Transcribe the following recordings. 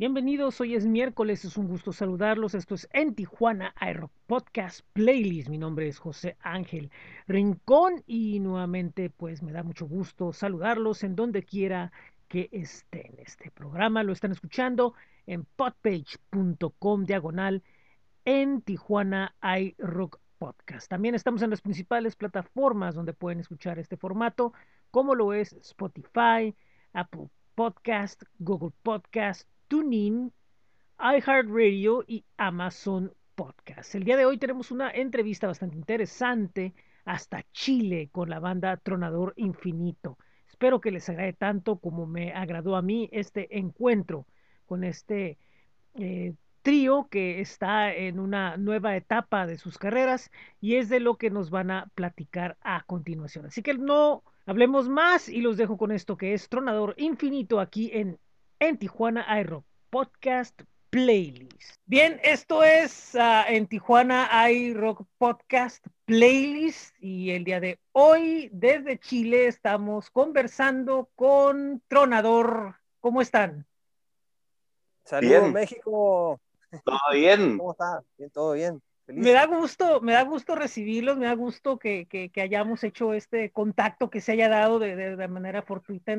Bienvenidos, hoy es miércoles, es un gusto saludarlos. Esto es En Tijuana Aero Podcast Playlist. Mi nombre es José Ángel Rincón y nuevamente pues me da mucho gusto saludarlos en donde quiera que estén. Este programa lo están escuchando en podpage.com diagonal en Tijuana iRock Podcast. También estamos en las principales plataformas donde pueden escuchar este formato, como lo es Spotify, Apple Podcast, Google Podcast, TuneIn, iHeartRadio y Amazon Podcast. El día de hoy tenemos una entrevista bastante interesante hasta Chile con la banda Tronador Infinito. Espero que les agrade tanto como me agradó a mí este encuentro con este eh, trío que está en una nueva etapa de sus carreras y es de lo que nos van a platicar a continuación. Así que no hablemos más y los dejo con esto que es Tronador Infinito aquí en en Tijuana iRock Podcast Playlist. Bien, esto es uh, en Tijuana iRock Podcast Playlist y el día de hoy desde Chile estamos conversando con Tronador. ¿Cómo están? Saludos México. Todo bien. ¿Cómo está? Bien, todo bien. Feliz. Me da gusto, me da gusto recibirlos, me da gusto que, que, que hayamos hecho este contacto, que se haya dado de, de, de manera fortuita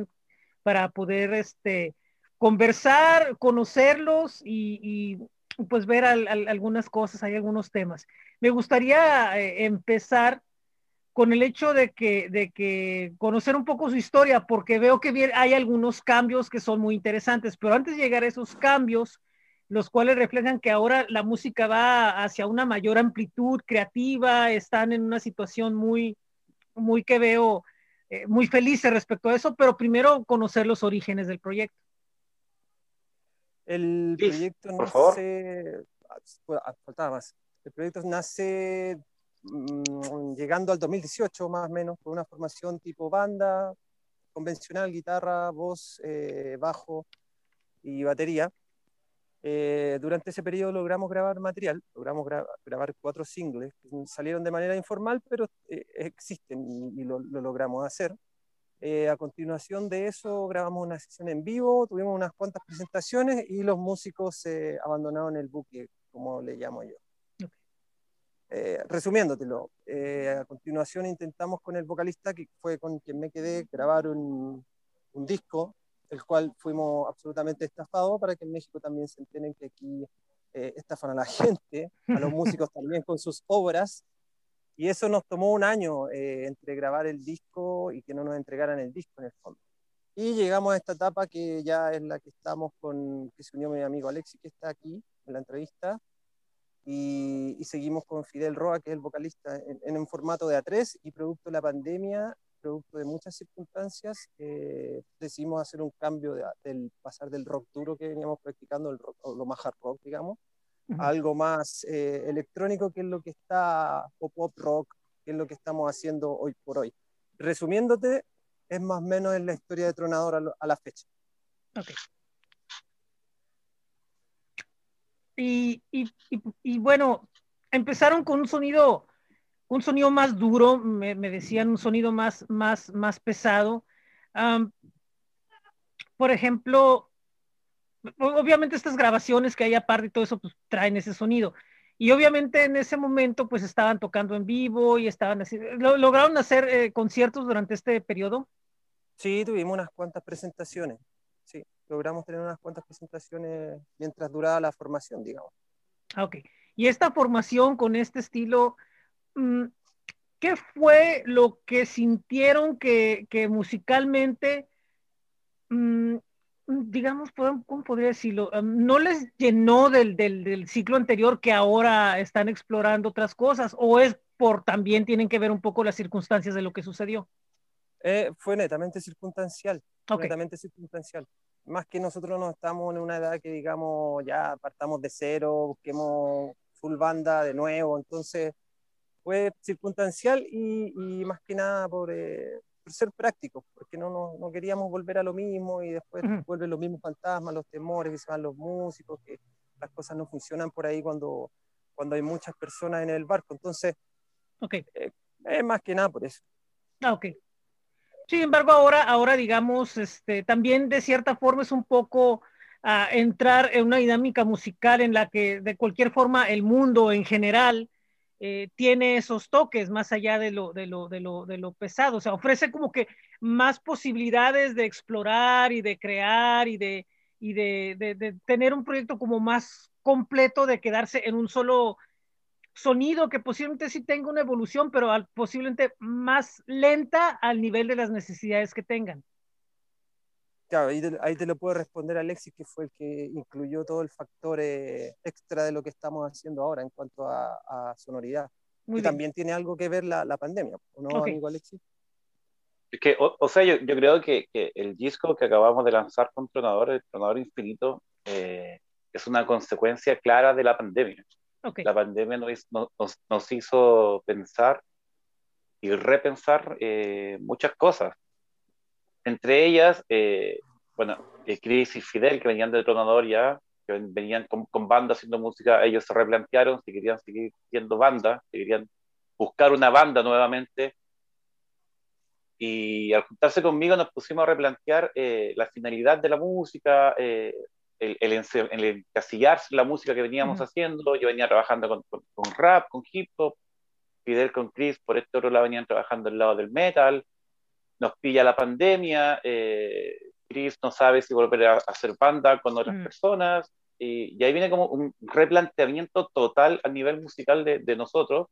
para poder este, conversar, conocerlos y, pues ver al, al, algunas cosas, hay algunos temas. Me gustaría eh, empezar con el hecho de que, de que conocer un poco su historia, porque veo que hay algunos cambios que son muy interesantes, pero antes de llegar a esos cambios, los cuales reflejan que ahora la música va hacia una mayor amplitud creativa, están en una situación muy, muy que veo eh, muy felices respecto a eso, pero primero conocer los orígenes del proyecto. El Sí, proyecto por nace, ah, faltaba más. El proyecto nace mm, llegando al 2018 más o menos, con una formación tipo banda, convencional, guitarra, voz, eh, bajo y batería. Eh, durante ese periodo logramos grabar material, logramos gra grabar cuatro singles, salieron de manera informal, pero eh, existen y, y lo, lo, logramos hacer. Eh, a continuación de eso grabamos una sesión en vivo, tuvimos unas cuantas presentaciones y los músicos eh, abandonaron el buque, como le llamo yo. Okay. Eh, resumiéndotelo, eh, a continuación intentamos con el vocalista, que fue con quien me quedé, grabar un, un disco, el cual fuimos absolutamente estafados para que en México también se enteren que aquí eh, estafan a la gente, a los músicos también con sus obras. Y eso nos tomó un año eh, entre grabar el disco y que no nos entregaran el disco en el fondo. Y llegamos a esta etapa que ya es la que estamos con, que se unió mi amigo Alexi, que está aquí en la entrevista, y, y seguimos con Fidel Roa, que es el vocalista, en, en, un formato de A3, y producto de la pandemia, producto de muchas circunstancias, eh, decidimos hacer un cambio de, del pasar del rock duro que veníamos practicando, el rock, lo más hard rock, digamos, algo más eh, electrónico, que es lo que está, o pop rock, que es lo que estamos haciendo hoy por hoy. Resumiéndote, es más o menos en la historia de Tronador a, lo, a la fecha. Okay. Y, y, y, y, bueno, empezaron con un sonido, un sonido más duro, me, me decían un sonido más, más, más pesado. Um, por ejemplo, obviamente estas grabaciones que hay aparte y todo eso, pues traen ese sonido. Y obviamente en ese momento, pues estaban tocando en vivo y estaban así. ¿Lograron hacer eh, conciertos durante este periodo? Sí, tuvimos unas cuantas presentaciones. Sí, logramos tener unas cuantas presentaciones mientras duraba la formación, digamos. Ah, ok. Y esta formación con este estilo, mm, ¿qué fue lo que sintieron que, que musicalmente mmm, digamos, ¿cómo podría decirlo? ¿No les llenó del, del, del, ciclo anterior que ahora están explorando otras cosas? ¿O es por también tienen que ver un poco las circunstancias de lo que sucedió? Eh, fue netamente circunstancial. Okay. Netamente circunstancial. Más que nosotros no estamos en una edad que, digamos, ya partamos de cero, busquemos full banda de nuevo. Entonces, fue circunstancial y, y más que nada por. Eh, por ser prácticos, porque no, no, no, queríamos volver a lo mismo y después uh -huh. vuelven los mismos fantasmas, los temores que se van los músicos, que las cosas no funcionan por ahí cuando, cuando hay muchas personas en el barco. Entonces, okay. eh, es más que nada por eso. Ah, ok. Sin embargo, ahora, ahora digamos, este, también de cierta forma es un poco a entrar en una dinámica musical en la que de cualquier forma el mundo en general eh, tiene esos toques más allá de lo, de, lo, de, lo, de lo pesado, o sea, ofrece como que más posibilidades de explorar y de crear y de, y de, de, tener un proyecto como más completo de quedarse en un solo sonido que posiblemente sí tenga una evolución, pero posiblemente más lenta al nivel de las necesidades que tengan. Claro, ahí te, ahí te, lo puedo responder Alexis, que fue el que incluyó todo el factor eh, extra de lo que estamos haciendo ahora en cuanto a, a sonoridad. Muy que bien. también tiene algo que ver la, la pandemia, ¿no, okay. amigo Alexis? Es que, o, o sea, yo, yo creo que, que, el disco que acabamos de lanzar con Tronador, el Tronador Infinito, eh, es una consecuencia clara de la pandemia. Okay. La pandemia nos, nos, nos, hizo pensar y repensar eh, muchas cosas entre ellas, eh, bueno, Chris y Fidel, que venían de Tronador ya, que venían con, con banda haciendo música, ellos se replantearon si querían seguir siendo banda, si querían buscar una banda nuevamente. Y al juntarse conmigo nos pusimos a replantear eh, la finalidad de la música, eh, el, el, el, encasillarse la música que veníamos uh -huh. haciendo. Yo venía trabajando con, con, con, rap, con hip hop, Fidel con Chris, por este otro lado venían trabajando al lado del metal nos pilla la pandemia, eh, Chris no sabe si volver a hacer banda con otras mm. personas, y, y, ahí viene como un replanteamiento total a nivel musical de, de nosotros,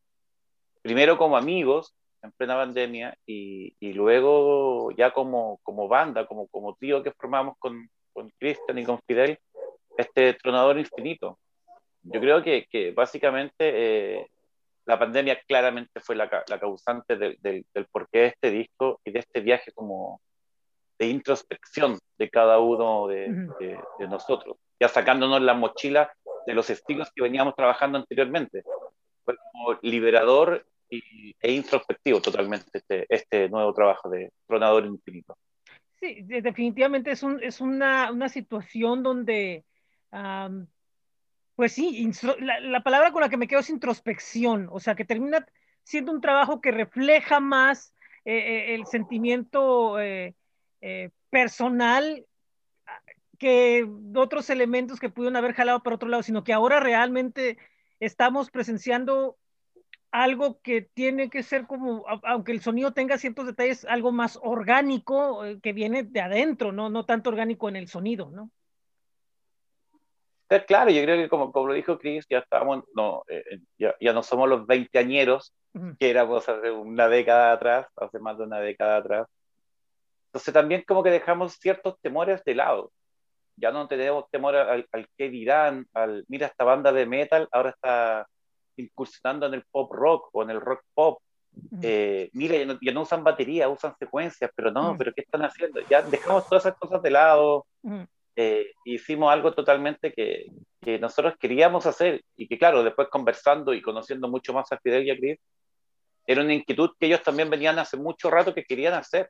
primero como amigos en plena pandemia, y, y luego ya como, como banda, como, como tío que formamos con, con Christian y con Fidel, este tronador infinito. Yo creo que, que básicamente eh, la pandemia claramente fue la, la causante de, de, del porqué de este disco y de este viaje como de introspección de cada uno de, de, de nosotros, ya sacándonos la mochila de los estilos que veníamos trabajando anteriormente. Fue como liberador y, e introspectivo totalmente este, este nuevo trabajo de Tronador Infinito. Sí, definitivamente es, un, es una, una situación donde um, pues sí, la, la, palabra con la que me quedo es introspección, o sea, que termina siendo un trabajo que refleja más eh, eh el sentimiento eh, personal que otros elementos que pudieron haber jalado para otro lado, sino que ahora realmente estamos presenciando algo que tiene que ser como, aunque el sonido tenga ciertos detalles, algo más orgánico que viene de adentro, no, no tanto orgánico en el sonido, ¿no? Claro, yo creo que como, como lo dijo Chris, ya estamos, no, eh, ya, ya, no somos los veinteañeros que éramos hace una década atrás, hace más de una década atrás. Entonces también como que dejamos ciertos temores de lado. Ya no tenemos temor al, al qué dirán, al, mira, esta banda de metal ahora está incursionando en el pop rock o en el rock pop. Eh, mira, ya no, ya no, usan batería, usan secuencias, pero no, pero ¿qué están haciendo? Ya dejamos todas esas cosas de lado eh, hicimos algo totalmente que, que, nosotros queríamos hacer y que claro, después conversando y conociendo mucho más a Fidel y a Chris, era una inquietud que ellos también venían hace mucho rato que querían hacer,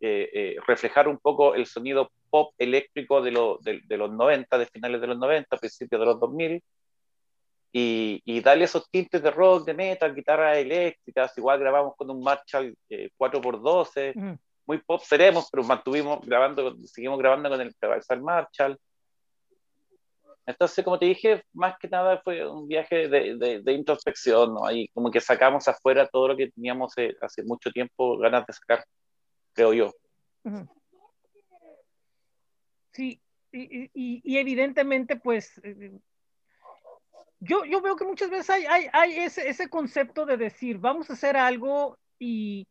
eh, eh, reflejar un poco el sonido pop eléctrico de, lo, de, de, los 90, de finales de los 90, principios de los 2000, y, y, darle esos tintes de rock, de metal, guitarras eléctricas, igual grabamos con un Marshall 4x12, mm muy pop seremos, pero mantuvimos grabando, seguimos grabando con el Traversal Marshall. Entonces, como te dije, más que nada fue un viaje de, de, de introspección, ¿no? Ahí como que sacamos afuera todo lo que teníamos eh, hace mucho tiempo ganas de sacar, creo yo. Sí, y, y, y evidentemente, pues, eh, yo, yo veo que muchas veces hay, hay, hay ese, ese concepto de decir, vamos a hacer algo y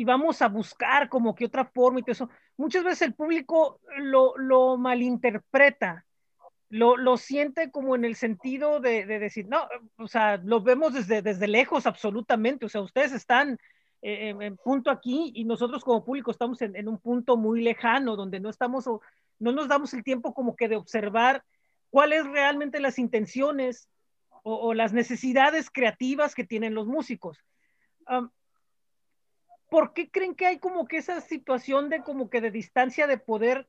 y vamos a buscar como que otra forma y todo eso. Muchas veces el público lo, lo malinterpreta, lo, lo, siente como en el sentido de, de, decir, no, o sea, lo vemos desde, desde lejos absolutamente, o sea, ustedes están eh, en punto aquí y nosotros como público estamos en, en, un punto muy lejano donde no estamos, o, no nos damos el tiempo como que de observar cuáles realmente las intenciones o, o las necesidades creativas que tienen los músicos. Um, ¿por qué creen que hay como que esa situación de como que de distancia de poder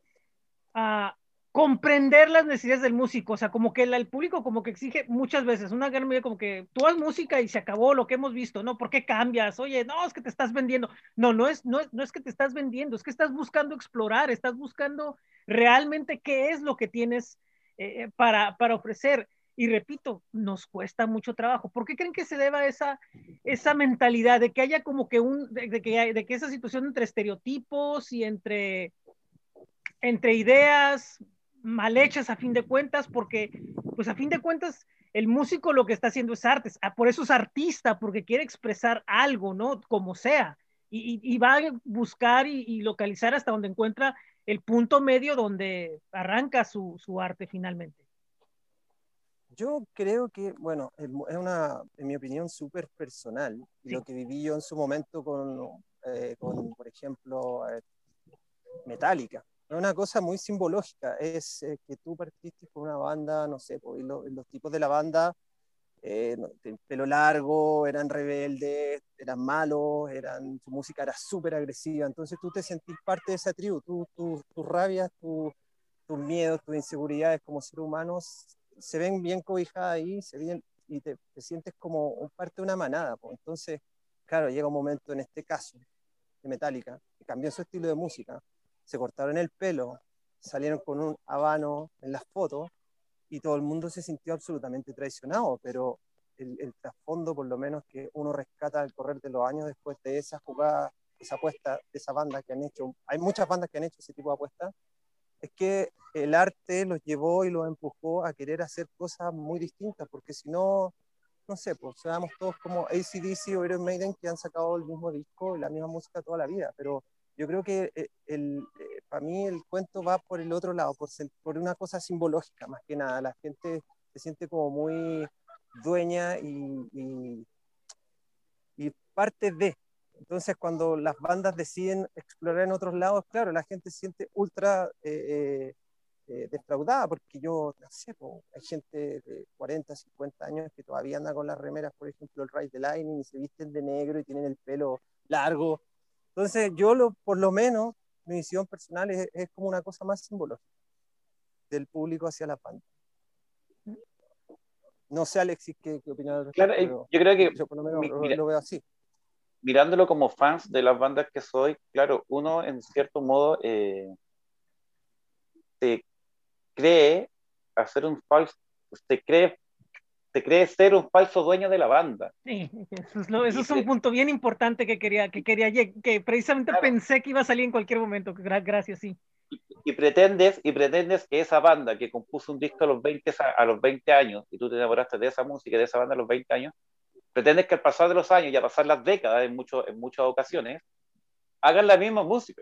uh, comprender las necesidades del músico, o sea, como que el, público como que exige muchas veces, una gran medida como que tú haz música y se acabó lo que hemos visto, ¿no? ¿Por qué cambias? Oye, no, es que te estás vendiendo. No, no es, no, no es que te estás vendiendo, es que estás buscando explorar, estás buscando realmente qué es lo que tienes eh, para, para ofrecer. Y repito, nos cuesta mucho trabajo. ¿Por qué creen que se deba esa, esa mentalidad de que haya como que un, de, que, de que esa situación entre estereotipos y entre, entre ideas mal hechas a fin de cuentas, porque pues a fin de cuentas el músico lo que está haciendo es arte, ah, por eso es artista, porque quiere expresar algo, ¿no? Como sea, y, va a buscar y, localizar hasta donde encuentra el punto medio donde arranca su, arte finalmente. Yo creo que, bueno, es una, en mi opinión, súper personal, lo que viví yo en su momento con, eh, con por ejemplo, eh, Metallica. Es una cosa muy simbológica, es eh, que tú partiste con una banda, no sé, pues, los, tipos de la banda, eh, pelo largo, eran rebeldes, eran malos, eran, su música era súper agresiva, entonces tú te sentís parte de esa tribu, tú, tus rabias, tus miedos, tus inseguridades como ser humano se ven bien cobijadas ahí, se ven, y te, sientes como parte de una manada, pues. entonces, claro, llega un momento en este caso de Metallica, que cambió su estilo de música, se cortaron el pelo, salieron con un habano en las fotos y todo el mundo se sintió absolutamente traicionado, pero el, trasfondo, por lo menos que uno rescata al correr de los años después de esa jugada, esa apuesta de esa banda que han hecho, hay muchas bandas que han hecho ese tipo de apuestas, es que el arte los llevó y los empujó a querer hacer cosas muy distintas, porque si no, no sé, pues seamos todos como ACDC o Iron Maiden que han sacado el mismo disco y la misma música toda la vida, pero yo creo que eh, el, eh, para mí el cuento va por el otro lado, por, por una cosa simbológica más que nada. La gente se siente como muy dueña y, y, parte de. Entonces, cuando las bandas deciden explorar en otros lados, claro, la gente se siente ultra eh, defraudada, porque yo, no sé, hay gente de 40, 50 años que todavía anda con las remeras, por ejemplo, el Rise the Lightning, y se visten de negro y tienen el pelo largo, entonces, yo lo, por lo menos, mi visión personal es, es como una cosa más simbólica del público hacia la pantalla. No sé, Alexis, qué, qué opinas. Claro, eh, yo creo que yo por lo menos lo, veo así. Mirándolo como fans de las bandas que soy, claro, uno en cierto modo eh, se cree hacer un falso, se cree te crees ser un falso dueño de la banda. Sí, eso es, un punto bien importante que quería, que quería, que precisamente pensé que iba a salir en cualquier momento. Gracias, sí. Y, pretendes, y pretendes que esa banda que compuso un disco a los 20, a, los 20 años, y tú te enamoraste de esa música, de esa banda a los 20 años, pretendes que al pasar de los años y a pasar las décadas en, mucho, en muchas ocasiones, hagan la misma música.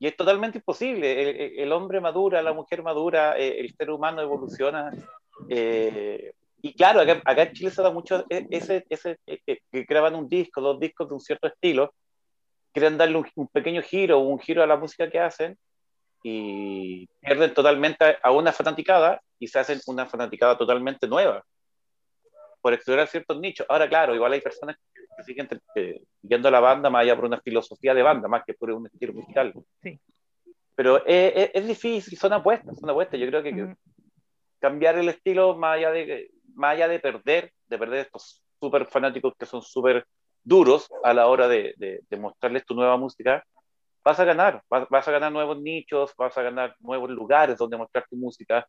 Y es totalmente imposible. El, hombre madura, la mujer madura, eh, el ser humano evoluciona eh, y claro, acá, en Chile se da mucho e, ese, ese eh, eh, que graban un disco, dos discos de un cierto estilo, quieren darle un, pequeño giro, un giro a la música que hacen y pierden totalmente a una fanaticada y se hacen una fanaticada totalmente nueva por explorar ciertos nichos. Ahora, claro, igual hay personas que siguen viendo la banda más allá por una filosofía de banda, más que por un estilo musical. Sí. Pero es, es, difícil, son apuestas, son apuestas. Yo creo que, cambiar el estilo más allá de, más allá de perder, de perder estos súper fanáticos que son súper duros a la hora de, de, mostrarles tu nueva música, vas a ganar, vas, a ganar nuevos nichos, vas a ganar nuevos lugares donde mostrar tu música.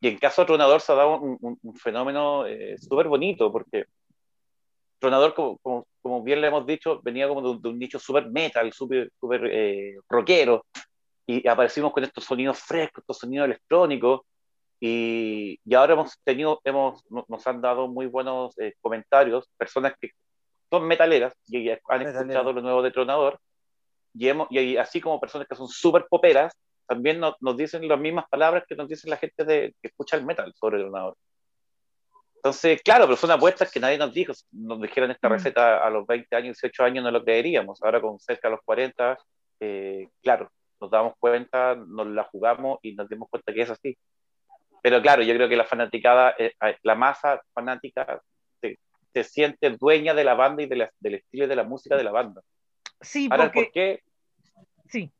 Y en caso de Tronador se ha dado un, un, fenómeno eh, súper bonito, porque Tronador, como, como, bien le hemos dicho, venía como de, un nicho súper metal, súper super, eh, rockero, y aparecimos con estos sonidos frescos, estos sonidos electrónicos, y, y, ahora hemos tenido, hemos, nos han dado muy buenos eh, comentarios, personas que son metaleras y han escuchado lo nuevo de Tronador, y, hemos, y así como personas que son súper poperas, también nos, nos, dicen las mismas palabras que nos dicen la gente de, que escucha el metal sobre Tronador. Entonces, claro, pero son apuestas que nadie nos dijo. Nos dijeron esta mm. receta a los 20 años, 18 años, no lo creeríamos. Ahora con cerca de los 40, eh, claro, nos damos cuenta, nos la jugamos y nos dimos cuenta que es así. Pero claro, yo creo que la fanaticada, eh, la masa fanática se, siente dueña de la banda y de del estilo de la música de la banda. Sí, porque... ¿por qué? Sí.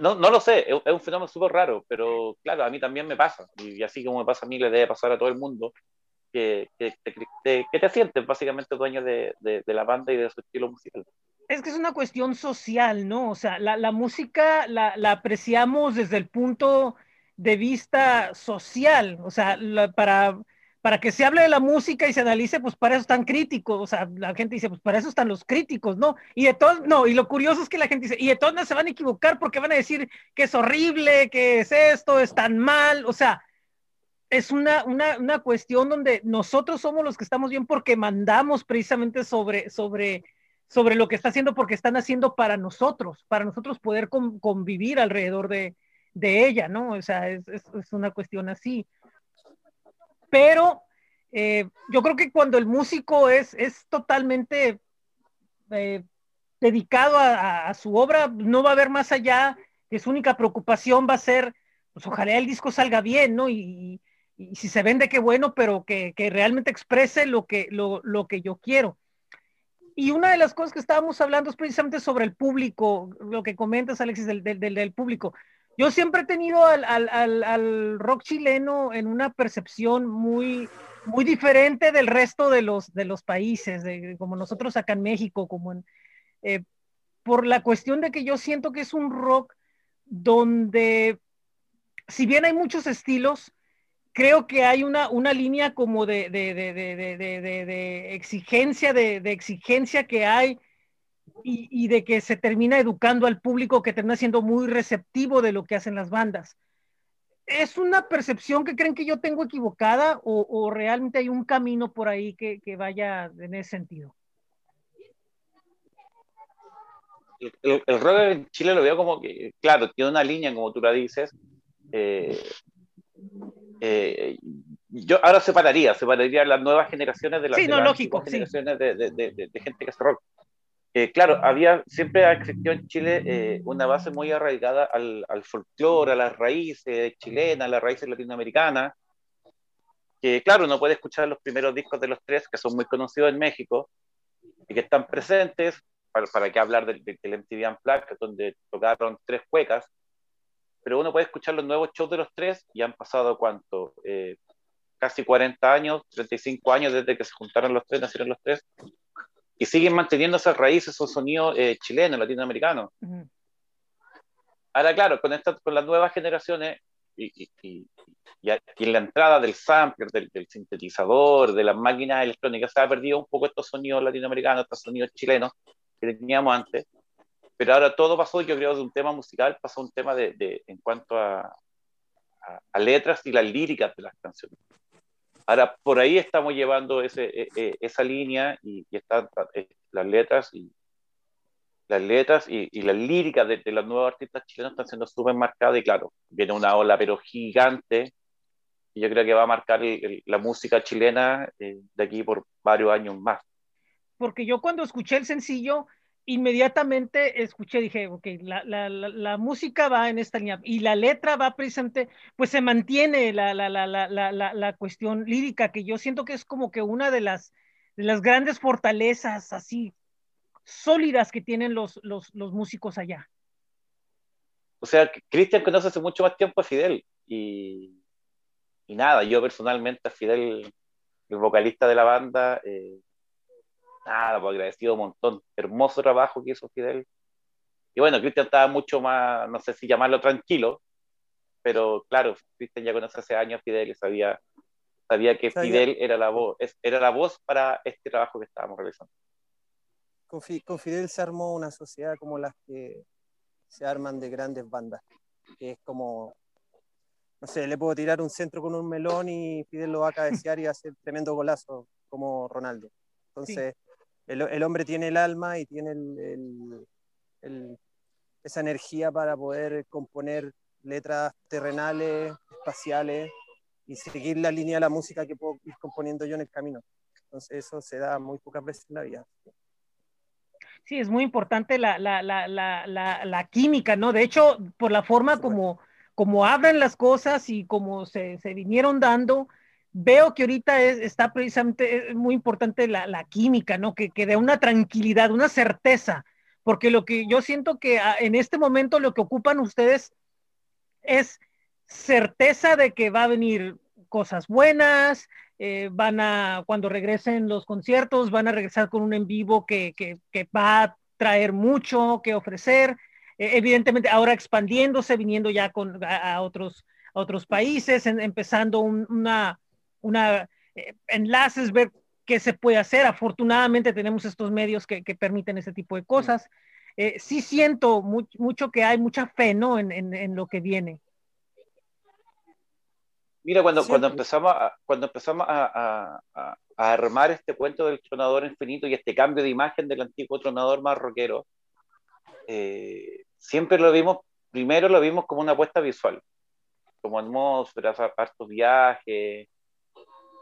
No, no lo sé, es, un fenómeno súper raro, pero claro, a mí también me pasa, y, así como me pasa a mí, le debe pasar a todo el mundo, que, que, que, te sientes básicamente dueño de, de, la banda y de su estilo musical. Es que es una cuestión social, ¿no? O sea, la, la música la, la, apreciamos desde el punto de vista social, o sea, para para que se hable de la música y se analice, pues para eso están críticos, o sea, la gente dice, pues para eso están los críticos, ¿no? Y de todos, no, y lo curioso es que la gente dice, y de todos no se van a equivocar porque van a decir que es horrible, que es esto, es tan mal, o sea, es una, una, una cuestión donde nosotros somos los que estamos bien porque mandamos precisamente sobre, sobre, sobre lo que está haciendo, porque están haciendo para nosotros, para nosotros poder convivir alrededor de, de, ella, ¿no? O sea, es, es, es una cuestión así pero eh, yo creo que cuando el músico es, es totalmente eh, dedicado a, su obra, no va a haber más allá, que su única preocupación va a ser, pues ojalá el disco salga bien, ¿no? Y, si se vende, qué bueno, pero que, realmente exprese lo que, lo, que yo quiero. Y una de las cosas que estábamos hablando es precisamente sobre el público, lo que comentas, Alexis, del, del, del público. Yo siempre he tenido al, rock chileno en una percepción muy, muy diferente del resto de los, de los países, como nosotros acá en México, como eh, por la cuestión de que yo siento que es un rock donde, si bien hay muchos estilos, creo que hay una, una línea como de, de, de exigencia, de, exigencia que hay y, de que se termina educando al público que termina siendo muy receptivo de lo que hacen las bandas. ¿Es una percepción que creen que yo tengo equivocada o, realmente hay un camino por ahí que, vaya en ese sentido? El, rock en Chile lo veo como que, claro, tiene una línea, como tú la dices. Eh, eh, yo ahora separaría, separaría las nuevas generaciones de las, sí, no, lógico, generaciones de, de, gente que hace rock. Eh, claro, había, siempre ha existido en Chile eh, una base muy arraigada al, al folclore, a las raíces chilenas, a las raíces latinoamericanas, que claro, uno puede escuchar los primeros discos de los tres, que son muy conocidos en México, y que están presentes, para, para qué hablar del, del MTV Unplugged, donde tocaron tres cuecas, pero uno puede escuchar los nuevos shows de los tres, y han pasado, ¿cuánto? Eh, casi 40 años, 35 años desde que se juntaron los tres, nacieron los tres, y siguen manteniendo esas raíces, esos sonidos eh, chilenos, latinoamericanos. Ahora, claro, con, esta, con las nuevas generaciones y, y, y, en la entrada del sampler, del, sintetizador, de las máquinas electrónicas, se ha perdido un poco estos sonidos latinoamericanos, estos sonidos chilenos que teníamos antes. Pero ahora todo pasó, yo creo, de un tema musical, pasó a un tema de, de en cuanto a, a, a letras y las líricas de las canciones. Ahora, por ahí estamos llevando ese, e, e, esa línea y, están eh, las letras y las letras y, y las líricas de, los nuevos artistas chilenos están siendo súper marcadas y claro, viene una ola pero gigante y yo creo que va a marcar la música chilena eh, de aquí por varios años más. Porque yo cuando escuché el sencillo, inmediatamente escuché, dije, ok, la, la, la, música va en esta línea y la letra va presente, pues se mantiene la, la, cuestión lírica, que yo siento que es como que una de las, de las grandes fortalezas así sólidas que tienen los, los, los músicos allá. O sea, Cristian conoce hace mucho más tiempo a Fidel y, y nada, yo personalmente a Fidel, el vocalista de la banda, eh, nada, pues agradecido un montón. Hermoso trabajo que hizo Fidel. Y bueno, Cristian estaba mucho más, no sé si llamarlo tranquilo, pero claro, Cristian ya conoce hace años a Fidel y sabía, sabía que Fidel era la voz, era la voz para este trabajo que estábamos realizando. Con, Fidel se armó una sociedad como las que se arman de grandes bandas, que es como, no sé, le puedo tirar un centro con un melón y Fidel lo va a cabecear y va a hacer tremendo golazo como Ronaldo. Entonces, el, hombre tiene el alma y tiene esa energía para poder componer letras terrenales, espaciales y seguir la línea de la música que puedo ir componiendo yo en el camino. Entonces eso se da muy pocas veces en la vida. Sí, es muy importante la, química, ¿no? De hecho, por la forma como, como abren las cosas y como se, se vinieron dando, veo que ahorita está precisamente muy importante la, química, ¿no? Que, que dé una tranquilidad, una certeza, porque lo que yo siento que ah, en este momento lo que ocupan ustedes es certeza de que va a venir cosas buenas, eh, van a, cuando regresen los conciertos, van a regresar con un en vivo que, que, va a traer mucho que ofrecer, eh, evidentemente ahora expandiéndose, viniendo ya con, a, otros, otros países, empezando una, una eh, enlaces, ver qué se puede hacer. Afortunadamente tenemos estos medios que, que permiten ese tipo de cosas. sí siento mucho que hay mucha fe ¿no? en, en, en lo que viene. Mira, cuando, cuando empezamos, a, cuando empezamos a, a, armar este cuento del tronador infinito y este cambio de imagen del antiguo tronador más rockero, eh, siempre lo vimos, primero lo vimos como una apuesta visual, como atmósfera, hartos viajes,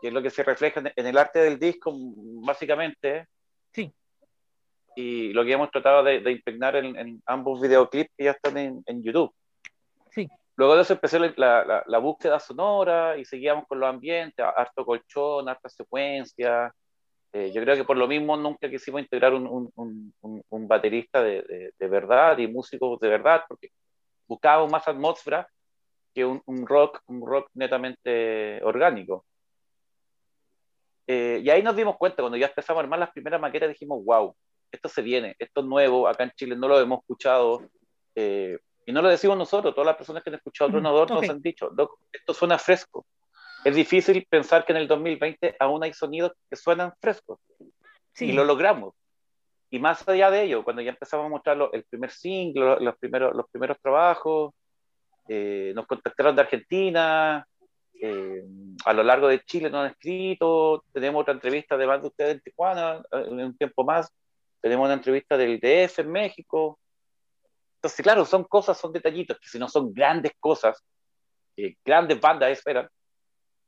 que es lo que se refleja en el arte del disco, básicamente. Sí. Y lo que hemos tratado de, impregnar en, ambos videoclips que ya están en, en YouTube. Sí. Luego de eso empecé la, la, búsqueda sonora y seguíamos con los ambientes, harto colchón, harta secuencia. Eh, yo creo que por lo mismo nunca quisimos integrar un, un, un, baterista de, de, verdad y músicos de verdad, porque buscábamos más atmósfera que un, rock, un rock netamente orgánico. Eh, y ahí nos dimos cuenta, cuando ya empezamos a armar las primeras maquetas, dijimos, wow, esto se viene, esto es nuevo, acá en Chile no lo hemos escuchado. Eh, y no lo decimos nosotros, todas las personas que han escuchado Tronador nos han dicho, esto suena fresco. Es difícil pensar que en el 2020 aún hay sonidos que suenan frescos. Y lo logramos. Y más allá de ello, cuando ya empezamos a mostrar el primer single, los primeros, los primeros trabajos, eh, nos contactaron de Argentina, eh, a lo largo de Chile nos han escrito, tenemos otra entrevista de más de ustedes en Tijuana, eh, en un tiempo más, tenemos una entrevista del DF en México, entonces, claro, son cosas, son detallitos, que si no son grandes cosas, grandes bandas esperan,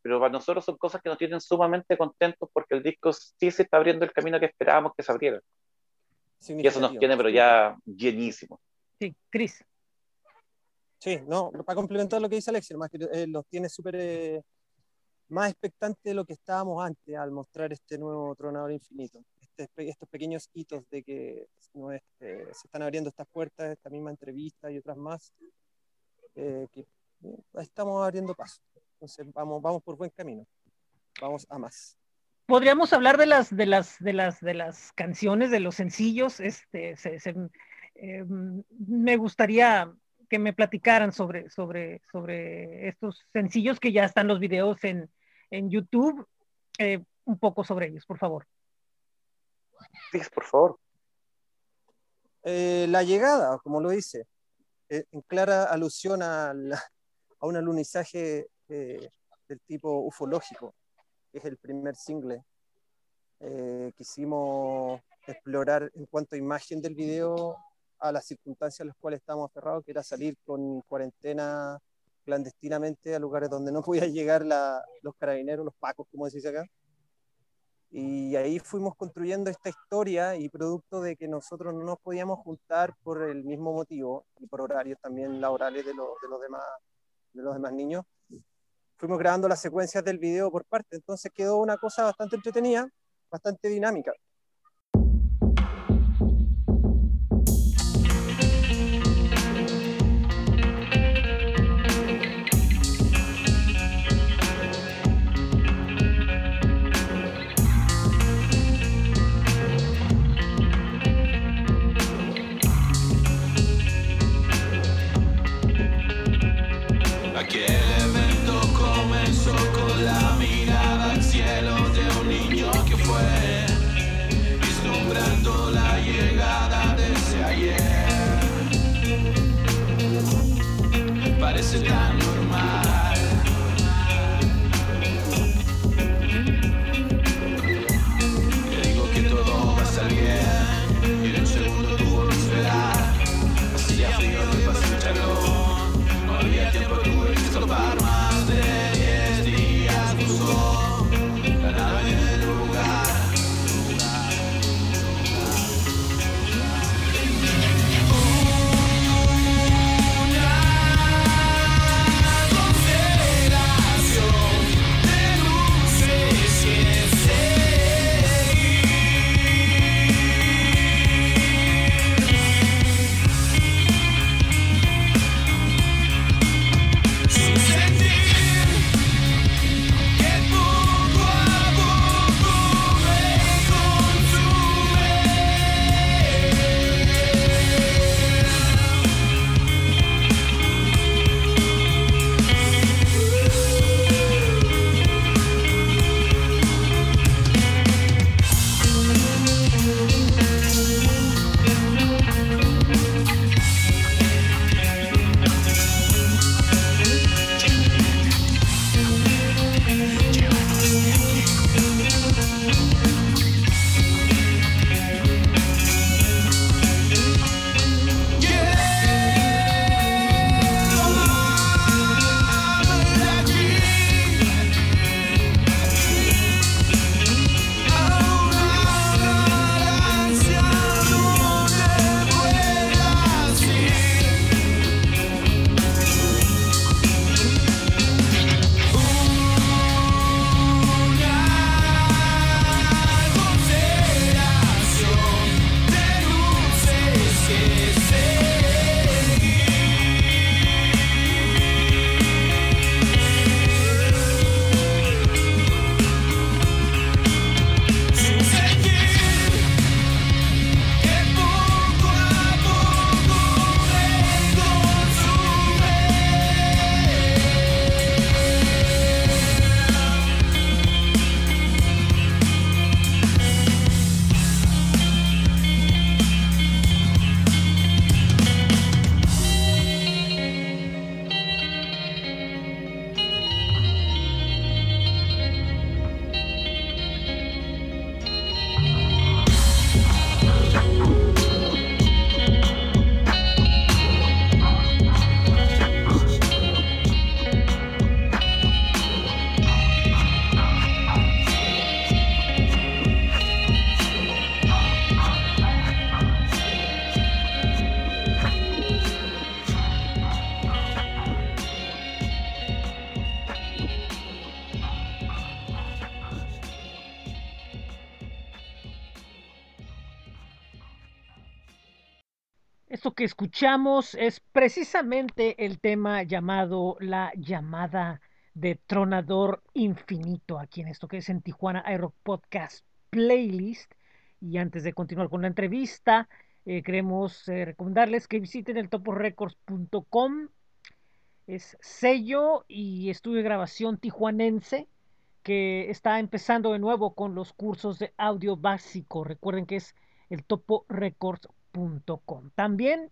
pero para nosotros son cosas que nos tienen sumamente contentos porque el disco sí se está abriendo el camino que esperábamos que se abriera. Y eso nos tiene, pero ya llenísimo. Sí, Cris. Sí, no, para complementar lo que dice Alexia, más que eh, los tiene súper eh, más expectante de lo que estábamos antes al mostrar este nuevo tronador infinito. Este, estos pequeños hitos de que este, se están abriendo estas puertas, esta misma entrevista y otras más, eh, que eh, estamos abriendo paso. Entonces vamos, vamos por buen camino. Vamos a más. Podríamos hablar de las, de las, de las, de las canciones, de los sencillos. Este, eh, me gustaría que me platicaran sobre, sobre, sobre estos sencillos que ya están los videos en, en YouTube. un poco sobre ellos, por favor por favor. Eh, la llegada, como lo dice, eh, en clara alusión a, a un alunizaje eh, del tipo ufológico, que es el primer single. quisimos explorar en cuanto a imagen del video a las circunstancias a las cuales estábamos aferrados, que era salir con cuarentena clandestinamente a lugares donde no podían llegar los carabineros, los pacos, como decís acá. Y ahí fuimos construyendo esta historia y producto de que nosotros no nos podíamos juntar por el mismo motivo y por horarios también laborales de, de, los, demás, de los demás niños, fuimos grabando las secuencias del video por parte. Entonces quedó una cosa bastante entretenida, bastante dinámica. see. Escuchamos es precisamente el tema llamado La llamada de Tronador Infinito, aquí en esto que es en Tijuana Aero Podcast Playlist. Y antes de continuar con la entrevista, eh, queremos eh, recomendarles que visiten el toporecords.com. Es sello y estudio de grabación tijuanense que está empezando de nuevo con los cursos de audio básico. Recuerden que es el toporecords.com. También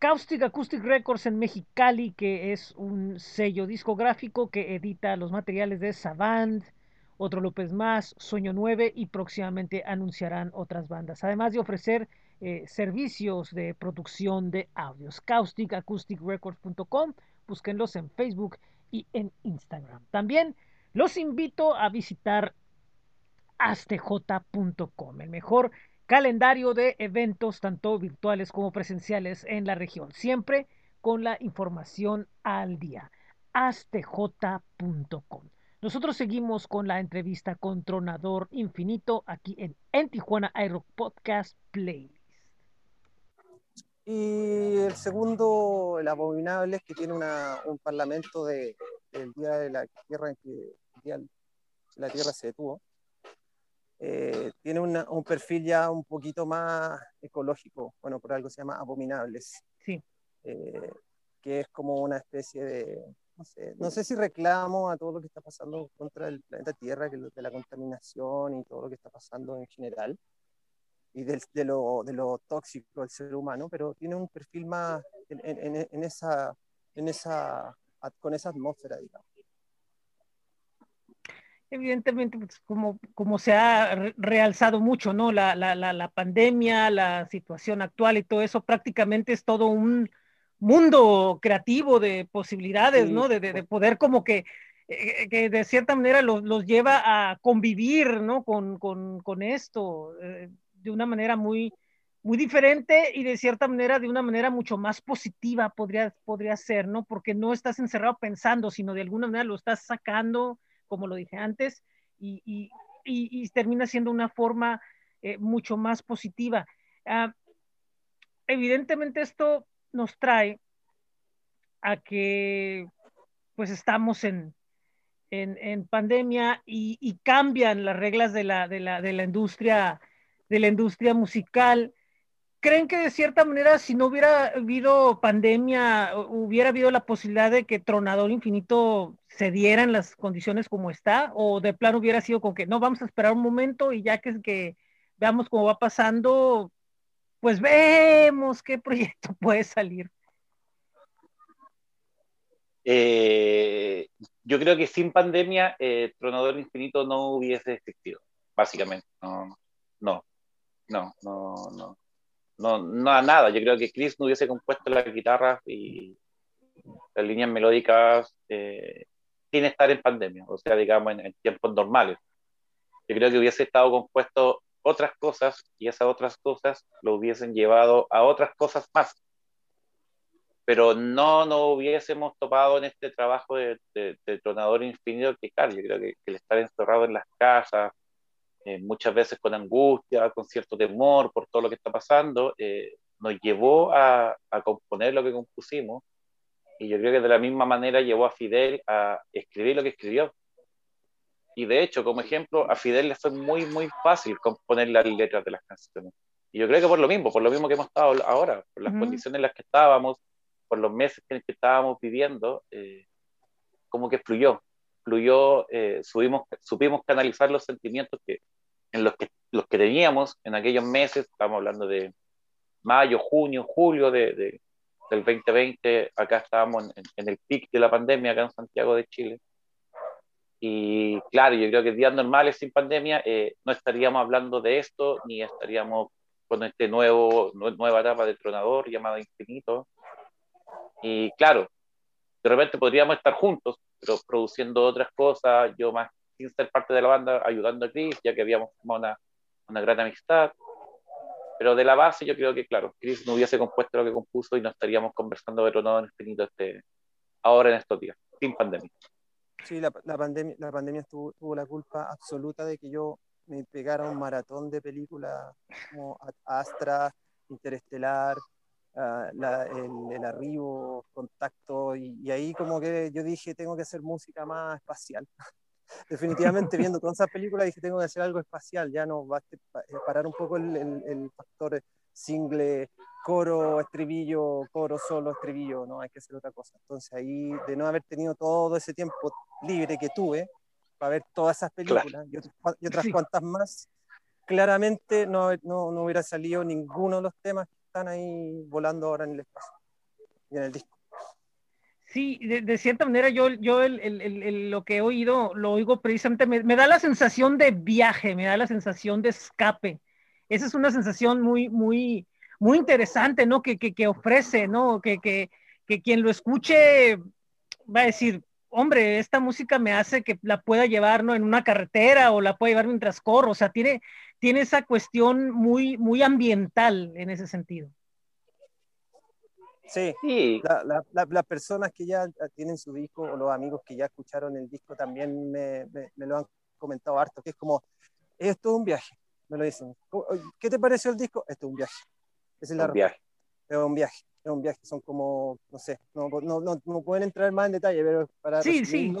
Caustic Acoustic Records en Mexicali, que es un sello discográfico que edita los materiales de Savant, otro López Más, Sueño 9 y próximamente anunciarán otras bandas, además de ofrecer eh, servicios de producción de audios. CausticAcousticRecords.com, búsquenlos en Facebook y en Instagram. También los invito a visitar astj.com, el mejor calendario de eventos tanto virtuales como presenciales en la región, siempre con la información al día. astj.com. Nosotros seguimos con la entrevista con Tronador Infinito aquí en, en Tijuana Aero Podcast Playlist. Y el segundo, el abominable, es que tiene un parlamento de, del Día de la Tierra en que la Tierra se detuvo eh, tiene un perfil ya un poquito más ecológico, bueno, por algo se llama abominables, sí. Eh, que es como una especie de, no sé, no sé si reclamo a todo lo que está pasando contra el planeta Tierra, que de la contaminación y todo lo que está pasando en general, y de, de, lo, de lo tóxico del ser humano, pero tiene un perfil más en, en, en esa, en esa, con esa atmósfera, digamos evidentemente, pues, como, como se ha realzado mucho, ¿no? La, la, la, pandemia, la situación actual y todo eso, prácticamente es todo un mundo creativo de posibilidades, ¿no? De, de, poder como que, eh, que de cierta manera los, los, lleva a convivir, ¿no? Con, con, con esto, eh, de una manera muy, muy diferente y de cierta manera, de una manera mucho más positiva podría, podría ser, ¿no? Porque no estás encerrado pensando, sino de alguna manera lo estás sacando como lo dije antes, y, termina siendo una forma eh, mucho más positiva. Ah, evidentemente esto nos trae a que pues estamos en, en, en pandemia y, y, cambian las reglas de la, de la, de la industria de la industria musical ¿Creen que de cierta manera, si no hubiera habido pandemia, hubiera habido la posibilidad de que Tronador Infinito se diera en las condiciones como está? ¿O de plano hubiera sido con que no, vamos a esperar un momento y ya que, veamos cómo va pasando, pues vemos qué proyecto puede salir? Eh, yo creo que sin pandemia, eh, Tronador Infinito no hubiese existido, básicamente. No, no, no, no, no no, no a nada. Yo creo que Chris no hubiese compuesto las guitarras y las líneas melódicas eh, sin estar en pandemia, o sea, digamos, en, tiempos normales. Yo creo que hubiese estado compuesto otras cosas y esas otras cosas lo hubiesen llevado a otras cosas más. Pero no nos hubiésemos topado en este trabajo de, tronador infinito que, claro, yo creo que, que el estar encerrado en las casas, eh, muchas veces con angustia, con cierto temor por todo lo que está pasando, eh, nos llevó a, a, componer lo que compusimos y yo creo que de la misma manera llevó a Fidel a escribir lo que escribió. Y de hecho, como ejemplo, a Fidel le fue muy, muy fácil componer las letras de las canciones. Y yo creo que por lo mismo, por lo mismo que hemos estado ahora, por las condiciones en las que estábamos, por los meses en que estábamos viviendo, eh, como que fluyó, fluyó, eh, subimos, supimos canalizar los sentimientos que, en los que, los que teníamos en aquellos meses, estamos hablando de mayo, junio, julio de, de del 2020, acá estábamos en, en, el pic de la pandemia, acá en Santiago de Chile. Y claro, yo creo que días normales sin pandemia eh, no estaríamos hablando de esto, ni estaríamos con este nuevo, nueva etapa de tronador llamada Infinito. Y claro, de repente podríamos estar juntos, pero produciendo otras cosas, yo más sin ser parte de la banda, ayudando a Chris, ya que habíamos formado una, una gran amistad. Pero de la base yo creo que, claro, Chris no hubiese compuesto lo que compuso y no estaríamos conversando de Tronado en Infinito este, ahora en estos días, sin pandemia. Sí, la, la pandemia, la pandemia tuvo, tuvo, la culpa absoluta de que yo me pegara un maratón de películas como Astra, Interestelar, ah, el, arribo, contacto, y, ahí como que yo dije, tengo que hacer música más espacial. Definitivamente viendo todas esas películas dije, tengo que hacer algo espacial, ya no va a eh, parar un poco el, el factor single, coro, estribillo, coro, solo, estribillo, no, hay que hacer otra cosa. Entonces ahí, de no haber tenido todo ese tiempo libre que tuve para ver todas esas películas y, otras, cuantas más, claramente no, no, no, hubiera salido ninguno de los temas están ahí volando ahora en el espacio y en el disco. Sí, de, cierta manera yo, yo el, el, lo que he oído, lo oigo precisamente, me, me, da la sensación de viaje, me da la sensación de escape. Esa es una sensación muy, muy, muy interesante, ¿no? Que, que, que ofrece, ¿no? Que, que, que quien lo escuche va a decir, hombre, esta música me hace que la pueda llevar ¿no? en una carretera o la pueda llevar mientras corro, o sea, tiene, tiene esa cuestión muy, muy ambiental en ese sentido. Sí, las personas que ya tienen su disco o los amigos que ya escucharon el disco también me, me, lo han comentado harto, que es como, esto es un viaje, me lo dicen. ¿Qué te pareció el disco? Esto es un viaje. Es, un viaje. Es un viaje es un viaje, son como, no sé, no, no, no, pueden entrar más en detalle, pero para, sí,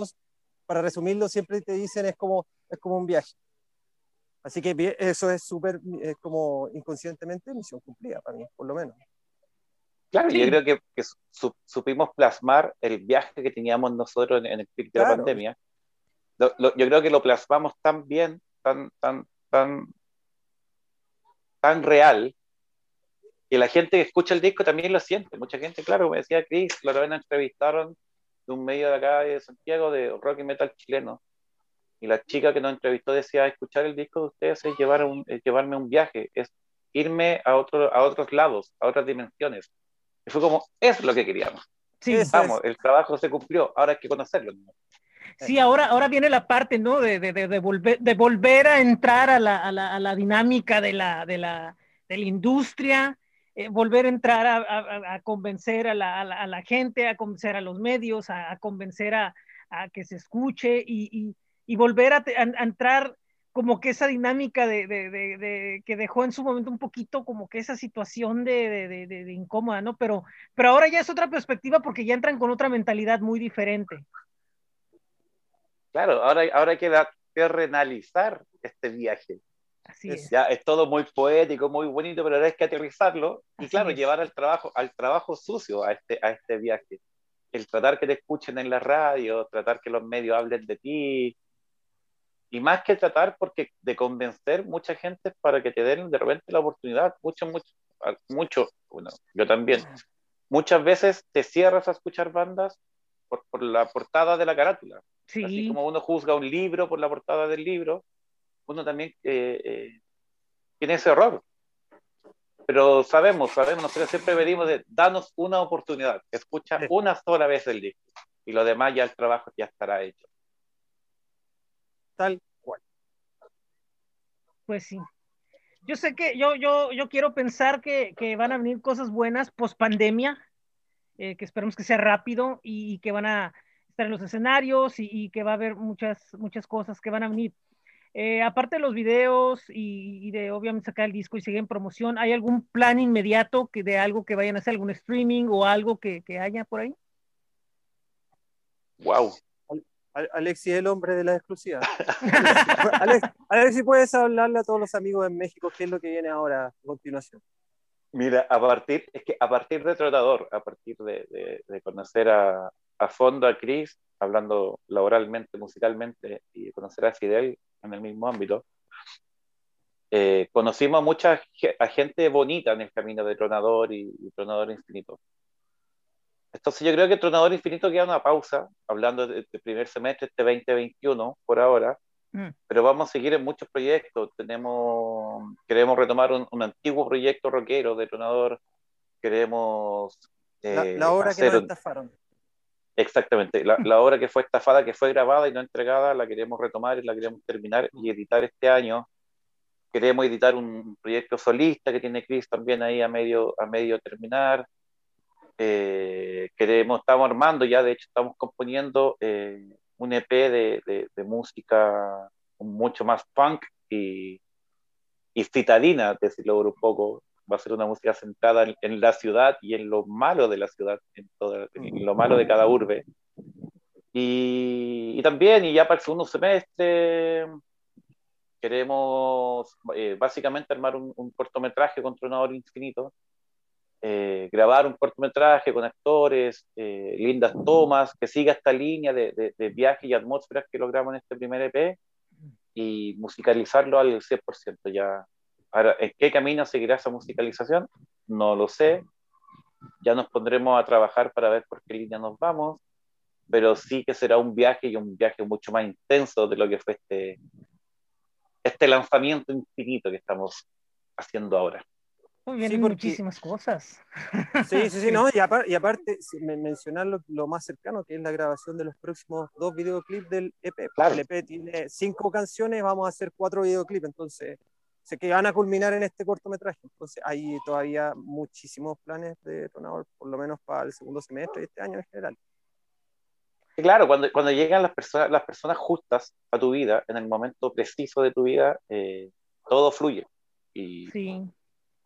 para resumirlo siempre te dicen es como, es como un viaje. Así que eso es súper, es como inconscientemente misión cumplida para mí, por lo menos. Claro, yo creo que, que supimos plasmar el viaje que teníamos nosotros en, el pic de la pandemia. yo creo que lo plasmamos tan bien, tan, tan, tan, tan real, y la gente que escucha el disco también lo siente. Mucha gente, claro, me decía Chris, lo ven entrevistaron de un medio de acá de Santiago de rock y metal chileno. Y la chica que nos entrevistó decía, escuchar el disco de ustedes es, llevar un, llevarme un viaje, es irme a, otro, a otros lados, a otras dimensiones. Y fue como, es lo que queríamos. Sí, Vamos, el trabajo se cumplió, ahora hay que conocerlo. Sí, ahora, ahora viene la parte, ¿no? De, de, de, volver, de volver a entrar a la, a la, a la dinámica de la, de la, de la industria, eh, volver a entrar a, convencer a la, gente, a convencer a los medios, a, convencer a, que se escuche y, volver a, entrar como que esa dinámica de, que dejó en su momento un poquito como que esa situación de, incómoda, ¿no? Pero, pero ahora ya es otra perspectiva porque ya entran con otra mentalidad muy diferente. Claro, ahora, ahora hay que, que renalizar este viaje es. Ya, es todo muy poético, muy bonito, pero ahora hay que aterrizarlo y claro, llevar al trabajo, al trabajo sucio a este, a este viaje. El tratar que te escuchen en la radio, tratar que los medios hablen de ti. Y más que tratar porque de convencer mucha gente para que te den de repente la oportunidad, mucho, mucho, mucho, bueno, yo también. Muchas veces te cierras a escuchar bandas por, por la portada de la carátula. Sí. Así como uno juzga un libro por la portada del libro, uno también eh, eh, tiene ese error. Pero sabemos, sabemos, nosotros siempre venimos de danos una oportunidad, escucha una sola vez el disco y lo demás ya el trabajo ya estará hecho. Tal cual. Pues sí. Yo sé que yo, yo, yo quiero pensar que, que van a venir cosas buenas post pandemia, eh, que esperemos que sea rápido y, que van a estar en los escenarios y, y, que va a haber muchas, muchas cosas que van a venir. Eh, aparte de los videos y, de obviamente sacar el disco y seguir en promoción, ¿hay algún plan inmediato que de algo que vayan a hacer, algún streaming o algo que, que haya por ahí? Wow. Alexi es el hombre de la exclusiva. Alex, si puedes hablarle a todos los amigos en México qué es lo que viene ahora a continuación. Mira, a partir, es que a partir de Tratador, a partir de, de, conocer a, a, fondo a Chris, hablando laboralmente, musicalmente, y conocer a Fidel, en el mismo ámbito, eh, conocimos a mucha gente bonita en el camino de Tronador y, Tronador Infinito. Entonces yo creo que Tronador Infinito queda una pausa, hablando del primer semestre, este 2021, por ahora, mm. pero vamos a seguir en muchos proyectos. Tenemos, queremos retomar un, antiguo proyecto rockero de Tronador, queremos... la, eh, obra que nos estafaron. Exactamente, la, la, obra que fue estafada, que fue grabada y no entregada, la queremos retomar y la queremos terminar y editar este año. Queremos editar un proyecto solista que tiene Chris también ahí a medio, a medio terminar. Eh, queremos, estamos armando ya, de hecho estamos componiendo eh, un EP de, de, de, música mucho más punk y, y citadina, decirlo un poco, va a ser una música centrada en, la ciudad y en lo malo de la ciudad, en, todo, en lo malo de cada urbe. Y, también, y ya para el segundo semestre, queremos eh, básicamente armar un, cortometraje con Tronador Infinito, eh, grabar un cortometraje con actores, eh, lindas tomas, que siga esta línea de, de, viaje y atmósferas que logramos en este primer EP y musicalizarlo al 100%. Ya. Ahora, ¿en qué camino seguirá esa musicalización? No lo sé. Ya nos pondremos a trabajar para ver por qué línea nos vamos, pero sí que será un viaje y un viaje mucho más intenso de lo que fue este, este lanzamiento infinito que estamos haciendo ahora. Muy bien, muchísimas cosas. Sí, sí, sí, no, y, aparte mencionar lo, más cercano, que es la grabación de los próximos dos videoclips del EP. Claro. El EP tiene cinco canciones, vamos a hacer cuatro videoclips, entonces sé que van a culminar en este cortometraje. Entonces hay todavía muchísimos planes de Tonador, por lo menos para el segundo semestre de este año en general. Claro, cuando, cuando llegan las personas, las personas justas a tu vida, en el momento preciso de tu vida, eh, todo fluye. Y, sí